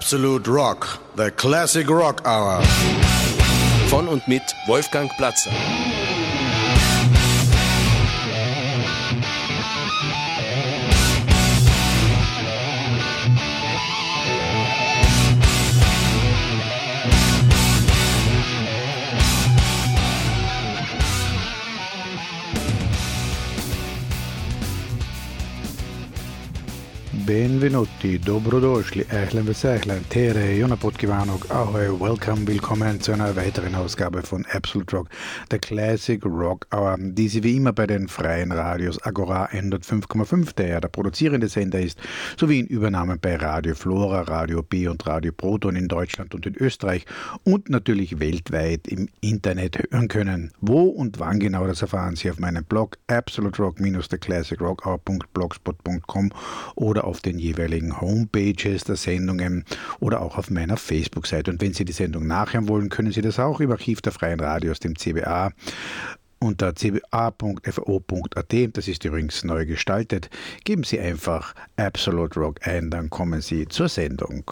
Absolute Rock, the Classic Rock Hour. Von und mit Wolfgang Platzer. Benvenuti, dobrodošli, ehlen vesehlen, tere, jonapot kivanog, ahoi, welcome, willkommen zu einer weiteren Ausgabe von Absolute Rock, der Classic Rock Hour, die Sie wie immer bei den freien Radios Agora 105,5, der ja der produzierende Sender ist, sowie in Übernahmen bei Radio Flora, Radio B und Radio Proton in Deutschland und in Österreich und natürlich weltweit im Internet hören können. Wo und wann genau, das erfahren Sie auf meinem Blog absolute rock-theclassicrockhour.blogspot.com oder auf den jeweiligen Homepages der Sendungen oder auch auf meiner Facebook-Seite. Und wenn Sie die Sendung nachhören wollen, können Sie das auch im Archiv der Freien Radios, dem CBA, unter cba.fo.at, das ist übrigens neu gestaltet, geben Sie einfach Absolute Rock ein, dann kommen Sie zur Sendung.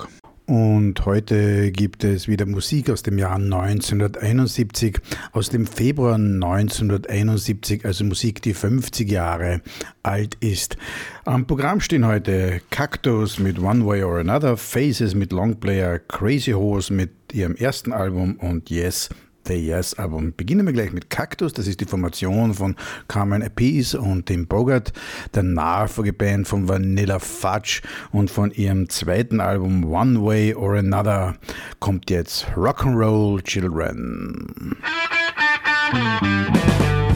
Und heute gibt es wieder Musik aus dem Jahr 1971, aus dem Februar 1971, also Musik, die 50 Jahre alt ist. Am Programm stehen heute Cactus mit One Way or Another, Faces mit Longplayer, Crazy Horse mit ihrem ersten Album und Yes The Yes-Album. Beginnen wir gleich mit Cactus, das ist die Formation von Carmen Appice und Tim Bogart, der Nachfolgeband von Vanilla Fudge und von ihrem zweiten Album One Way or Another kommt jetzt Rock'n'Roll Children. Musik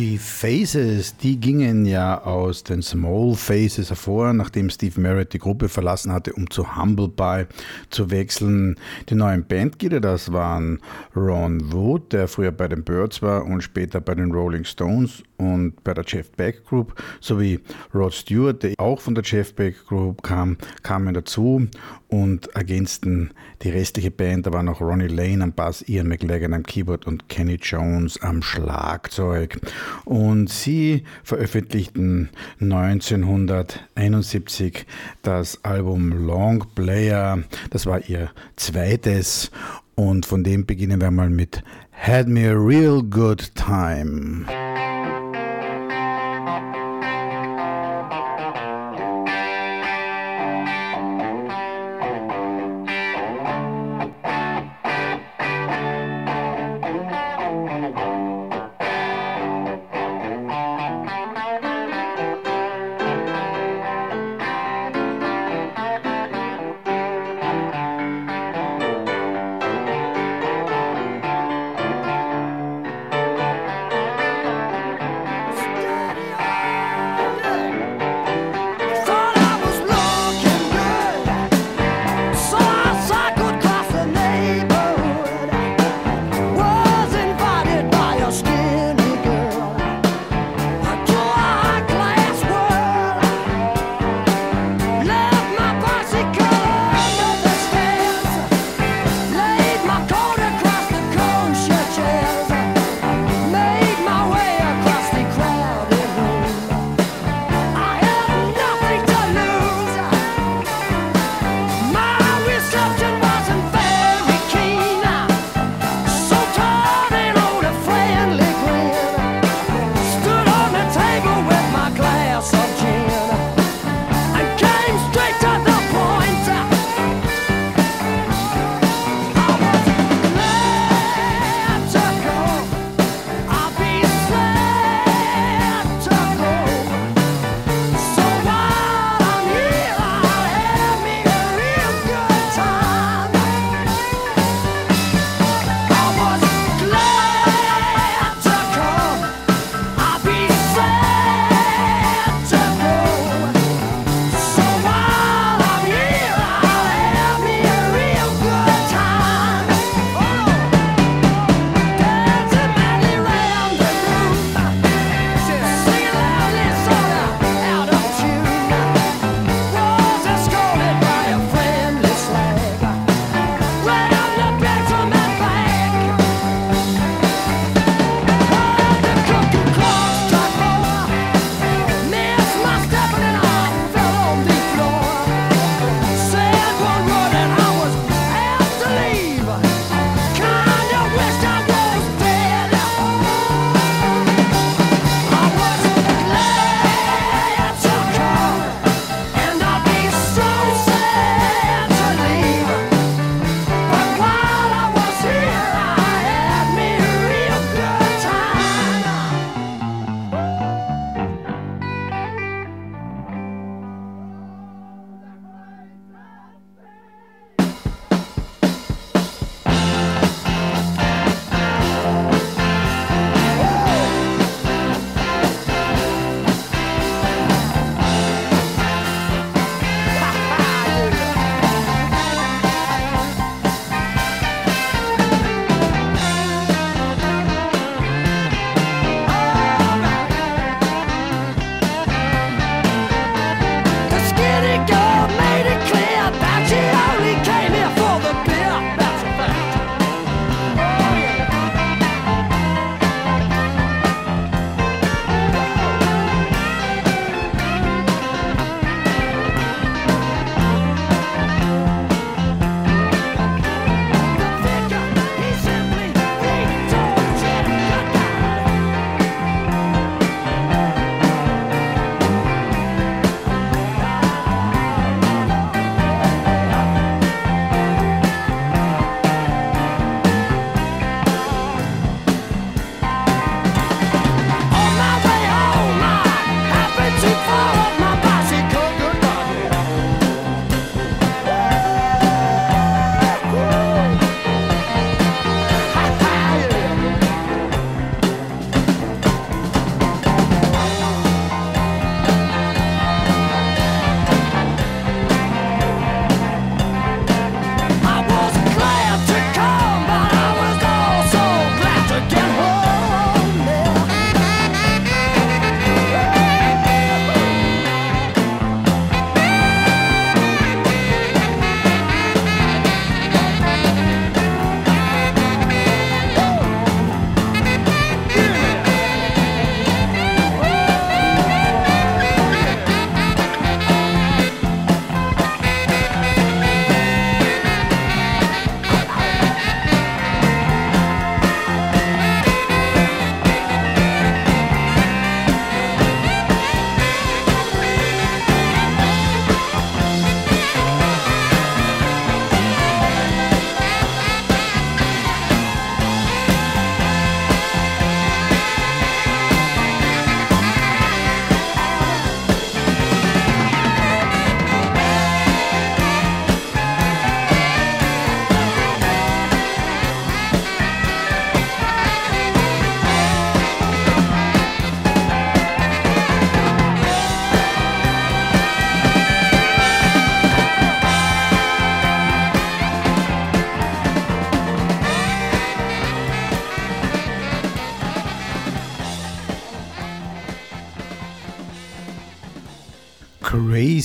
Die Faces, die gingen ja aus den Small Faces hervor, nachdem Steve Merritt die Gruppe verlassen hatte, um zu Humble Pie zu wechseln. Die neuen Bandglieder, das waren Ron Wood, der früher bei den Birds war und später bei den Rolling Stones und bei der Jeff Beck Group, sowie Rod Stewart, der auch von der Jeff Beck Group kam, kamen dazu und ergänzten die restliche Band. Da war noch Ronnie Lane am Bass, Ian McLagan am Keyboard und Kenny Jones am Schlagzeug. Und sie veröffentlichten 1971 das Album Long Player. Das war ihr zweites und von dem beginnen wir mal mit Had Me a Real Good Time.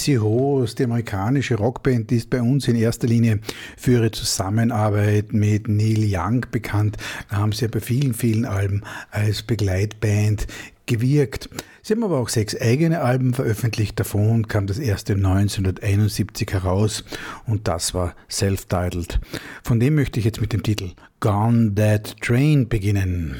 Crazy Horse, die amerikanische Rockband, ist bei uns in erster Linie für ihre Zusammenarbeit mit Neil Young bekannt. Da haben sie ja bei vielen, vielen Alben als Begleitband gewirkt. Sie haben aber auch sechs eigene Alben veröffentlicht. Davon kam das erste 1971 heraus und das war Self-Titled. Von dem möchte ich jetzt mit dem Titel Gone That Train beginnen.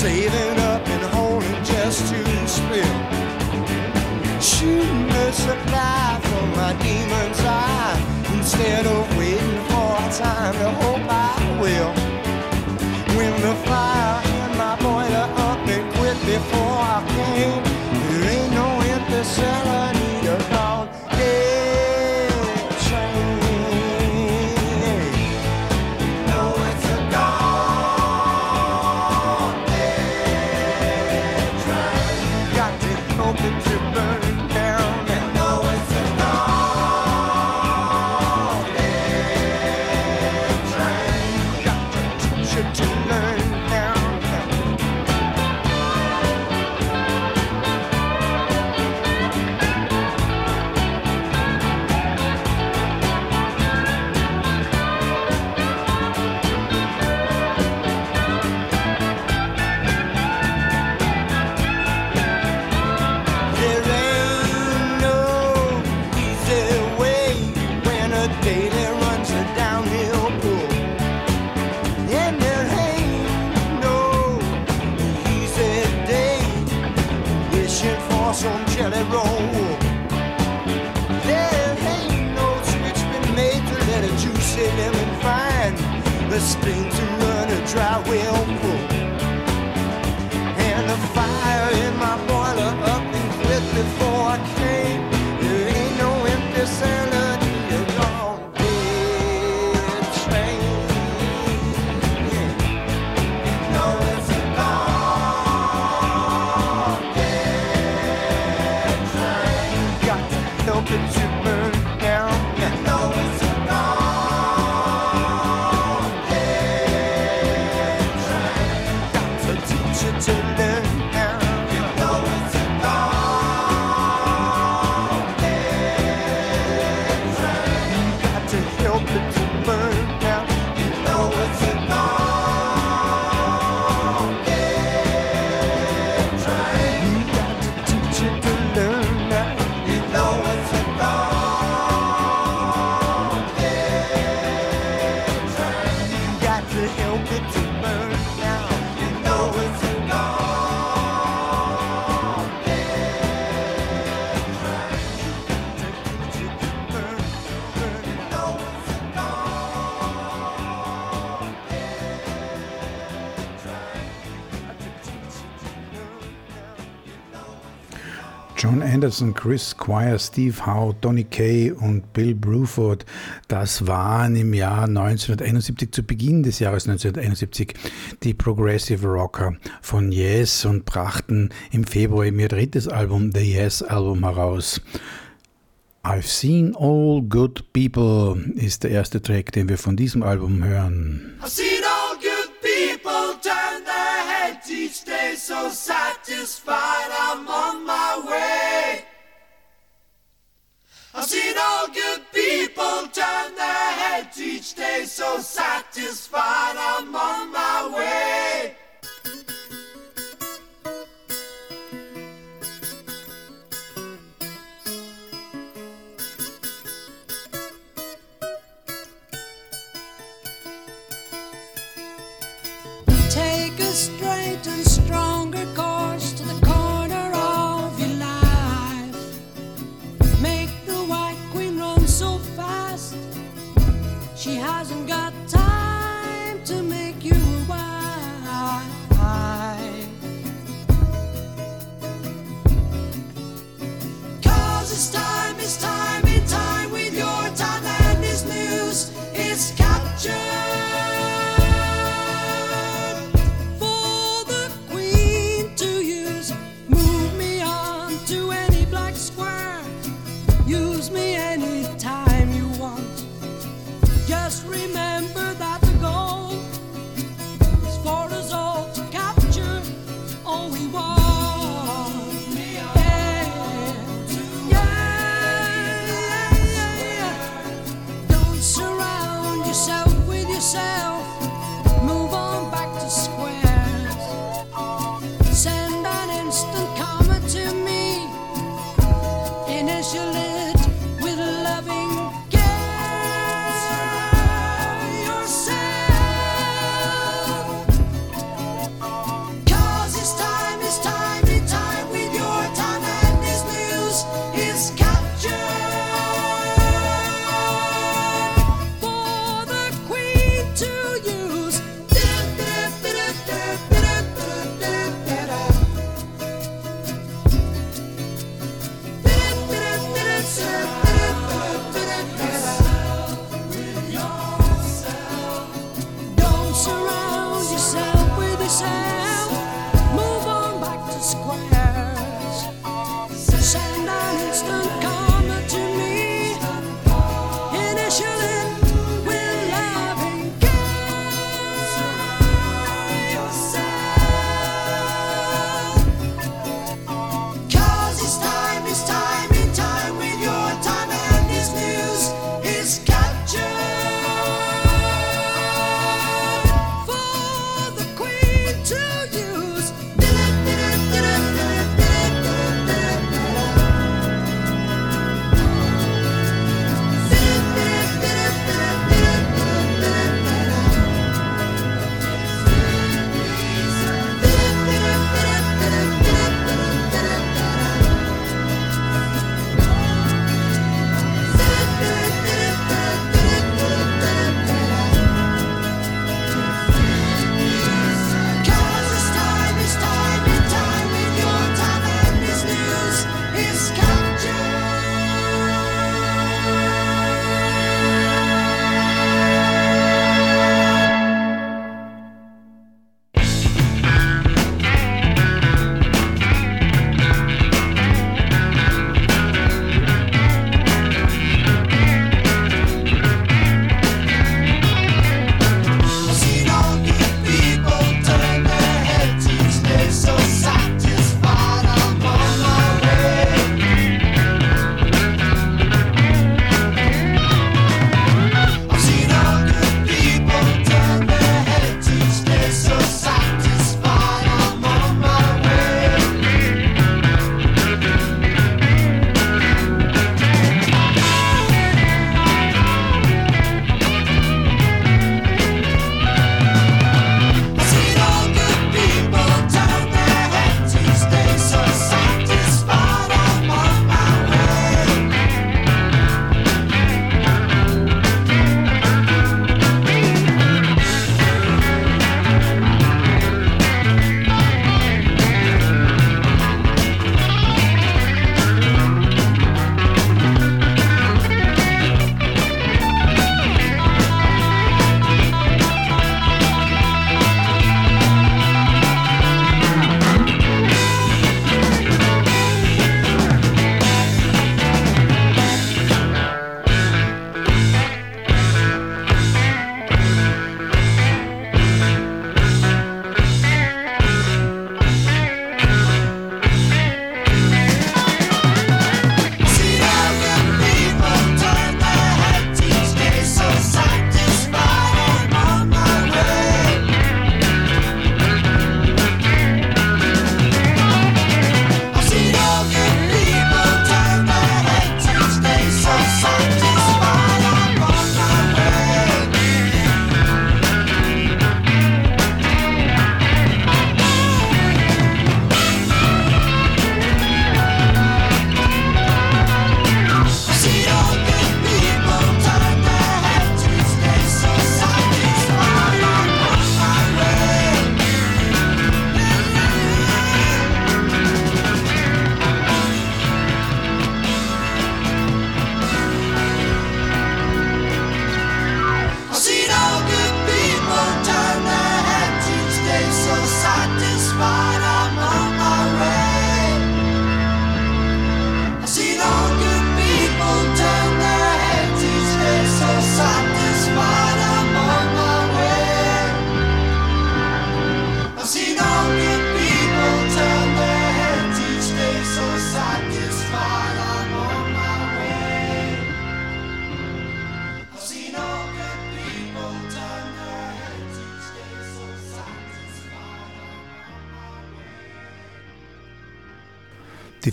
Saving up and holding just to spill. Shooting a supply from my demon's eye instead of waiting for time to hope the to run a dry, well. Anderson, Chris Squire, Steve Howe, Donny Kay und Bill Bruford, das waren im Jahr 1971, zu Beginn des Jahres 1971, die Progressive Rocker von Yes und brachten im Februar ihr drittes Album, The Yes Album, heraus. I've Seen All Good People ist der erste Track, den wir von diesem Album hören. I've seen all good people turn their heads each day so satisfied I'm on my all good people turn their heads each day, so satisfied I'm on my way. Take a straight and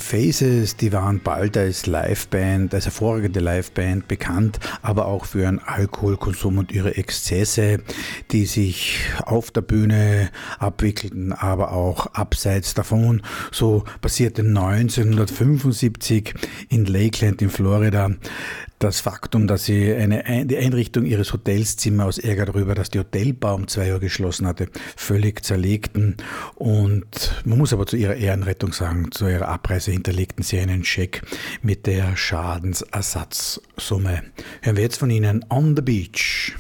Faces, die waren bald als Liveband, als hervorragende Liveband bekannt, aber auch für ihren Alkoholkonsum und ihre Exzesse, die sich auf der Bühne abwickelten, aber auch abseits davon. So passierte 1975 in Lakeland in Florida das Faktum, dass sie eine, Ein- die Einrichtung ihres Hotelszimmer aus Ärger darüber, dass die Hotelbar um zwei Uhr geschlossen hatte, völlig zerlegten. Und man muss aber zu ihrer Ehrenrettung sagen, zu ihrer Abreise hinterlegten sie einen Scheck mit der Schadensersatzsumme. Hören wir jetzt von ihnen On the Beach.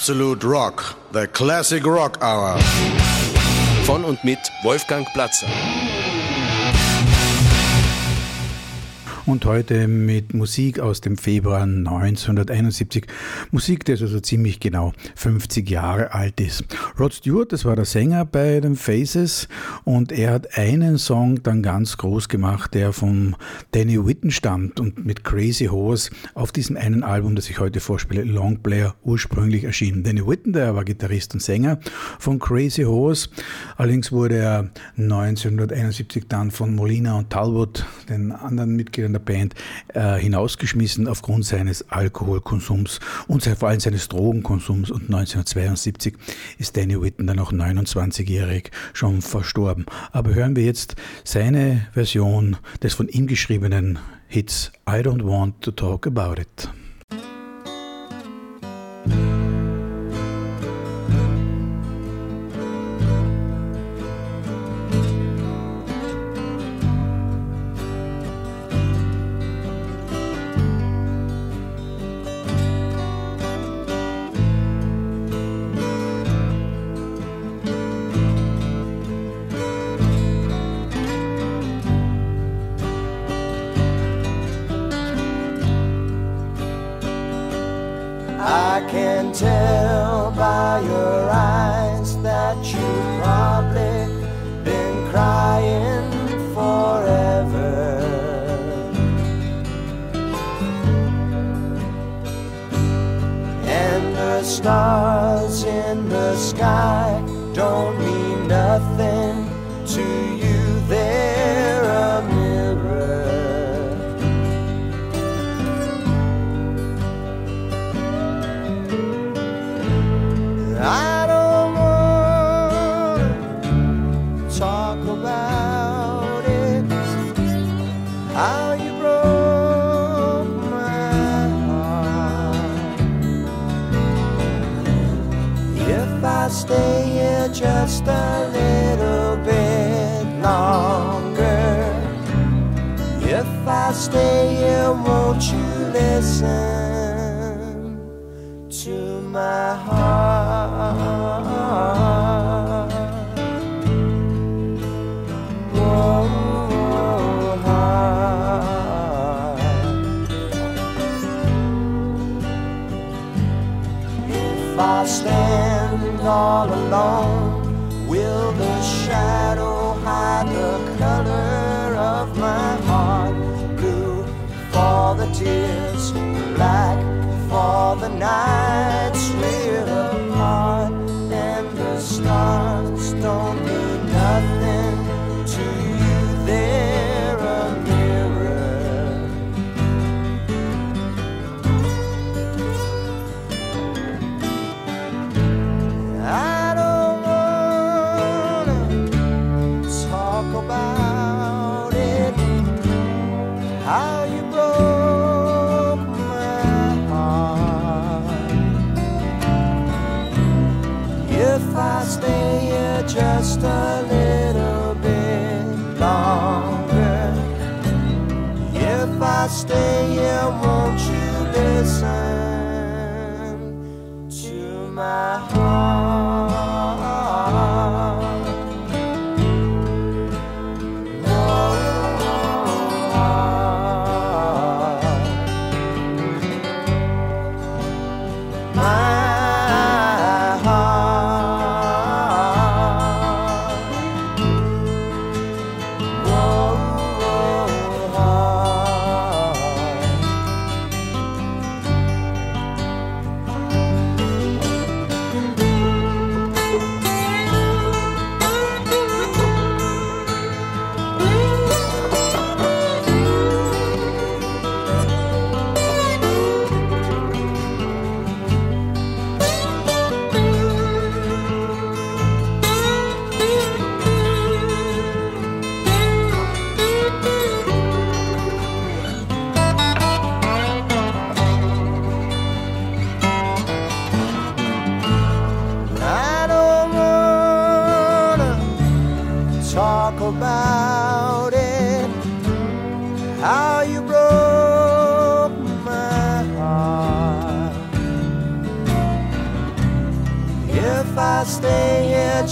Absolute Rock, the classic rock hour. Von und mit Wolfgang Platzer. Und heute mit Musik aus dem Februar 1971. Musik, die also so ziemlich genau 50 Jahre alt ist. Rod Stewart, das war der Sänger bei den Faces und er hat einen Song dann ganz groß gemacht, der von Danny Whitten stammt und mit Crazy Horse auf diesem einen Album, das ich heute vorspiele, Long Player, ursprünglich erschienen. Danny Whitten, der war Gitarrist und Sänger von Crazy Horse. Allerdings wurde er 1971 dann von Molina und Talbot, den anderen Mitgliedern der der Band äh, hinausgeschmissen aufgrund seines Alkoholkonsums und vor allem seines Drogenkonsums. Und 1972 ist Danny Whitten dann auch 29-jährig schon verstorben. Aber hören wir jetzt seine Version des von ihm geschriebenen Hits I Don't Want to Talk About It. tell by your listen to my heart. Whoa, heart. If I stand all alone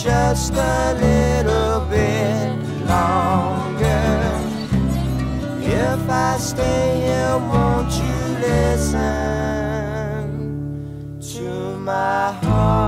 just a little bit longer. If I stay here, won't you listen to my heart?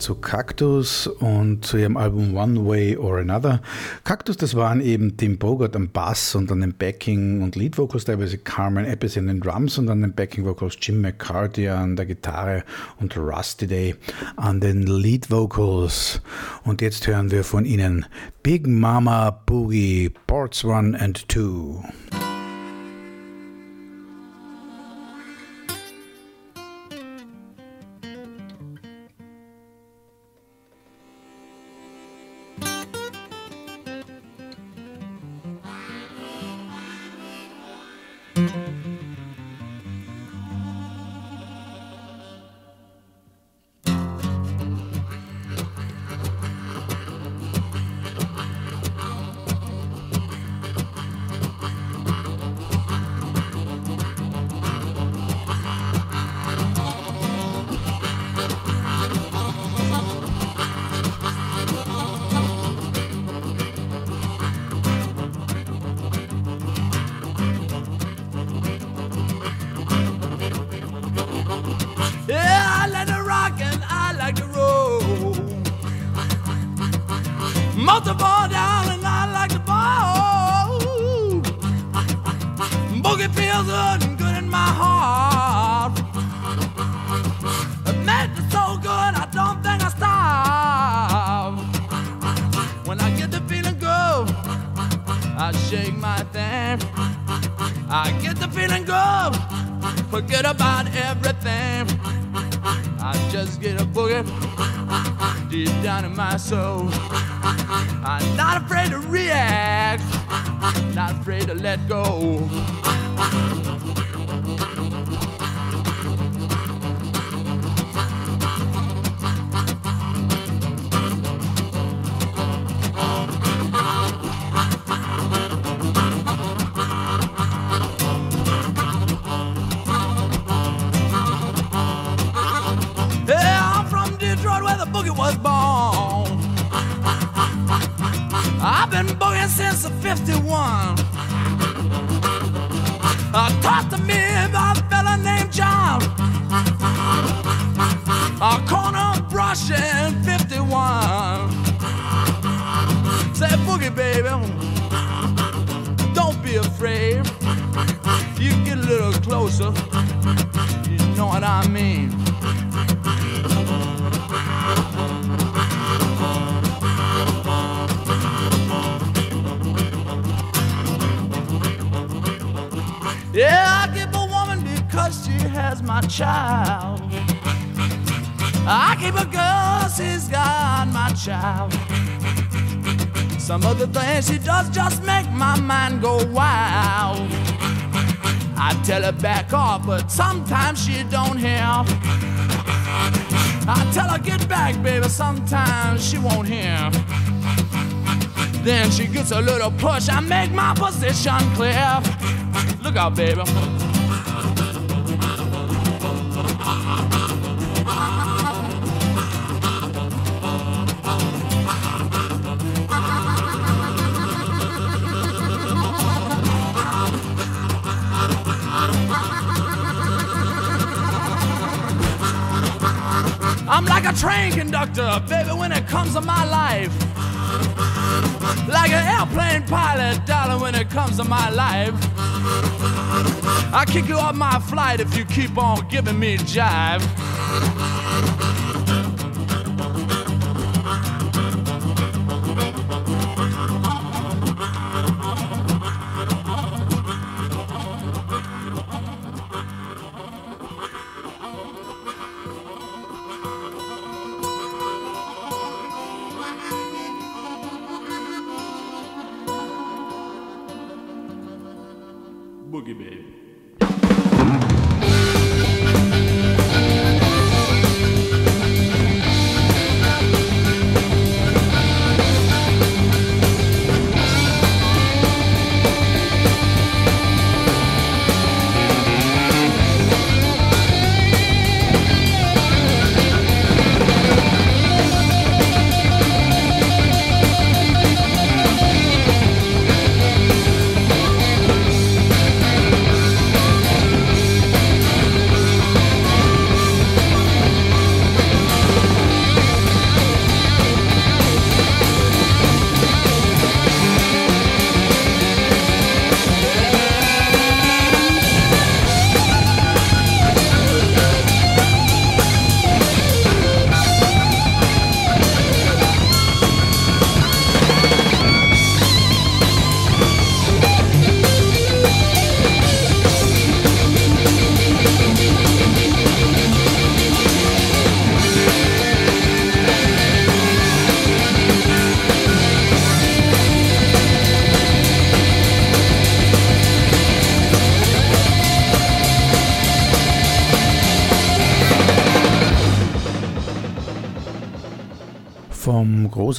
Zu Cactus und zu ihrem Album One Way or Another. Cactus, das waren eben Tim Bogart am Bass und an den Backing- und Lead-Vocals, teilweise Carmen Eppes an den Drums und an den Backing-Vocals Jim McCarthy an der Gitarre und Rusty Day an den Lead-Vocals. Und jetzt hören wir von ihnen Big Mama Boogie, Parts 1 and 2. Closer, you know what I mean. Yeah, I keep a woman because she has my child. I keep a girl, she's got my child. Some of the things she does just make my mind go wild. I tell her back off, but sometimes she don't hear. I tell her get back, baby, sometimes she won't hear. Then she gets a little push, I make my position clear. Look out, baby. Train conductor, baby, when it comes to my life. like an airplane pilot, darling, when it comes to my life. I'll kick you off my flight if you keep on giving me jive.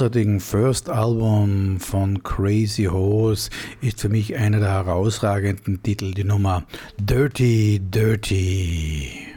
Großartigen First Album von Crazy Horse ist für mich einer der herausragenden Titel die Nummer Dirty Dirty.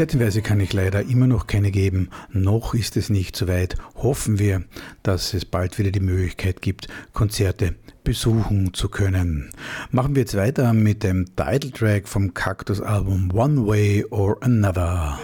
Konzertenweise kann ich leider immer noch keine geben. Noch ist es nicht so weit. Hoffen wir, dass es bald wieder die Möglichkeit gibt, Konzerte besuchen zu können. Machen wir jetzt weiter mit dem Titeltrack vom Cactus-Album One Way or Another.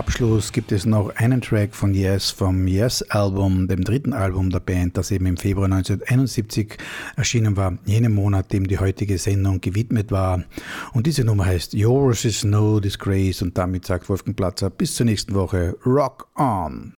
Abschluss gibt es noch einen Track von Yes vom Yes-Album, dem dritten Album der Band, das eben im Februar 1971 erschienen war, jenem Monat, dem die heutige Sendung gewidmet war. Und diese Nummer heißt Yours is No Disgrace und damit sagt Wolfgang Platzer bis zur nächsten Woche Rock On!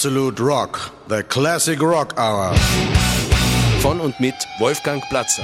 Absolute Rock, the classic rock hour. Von und mit Wolfgang Platzer.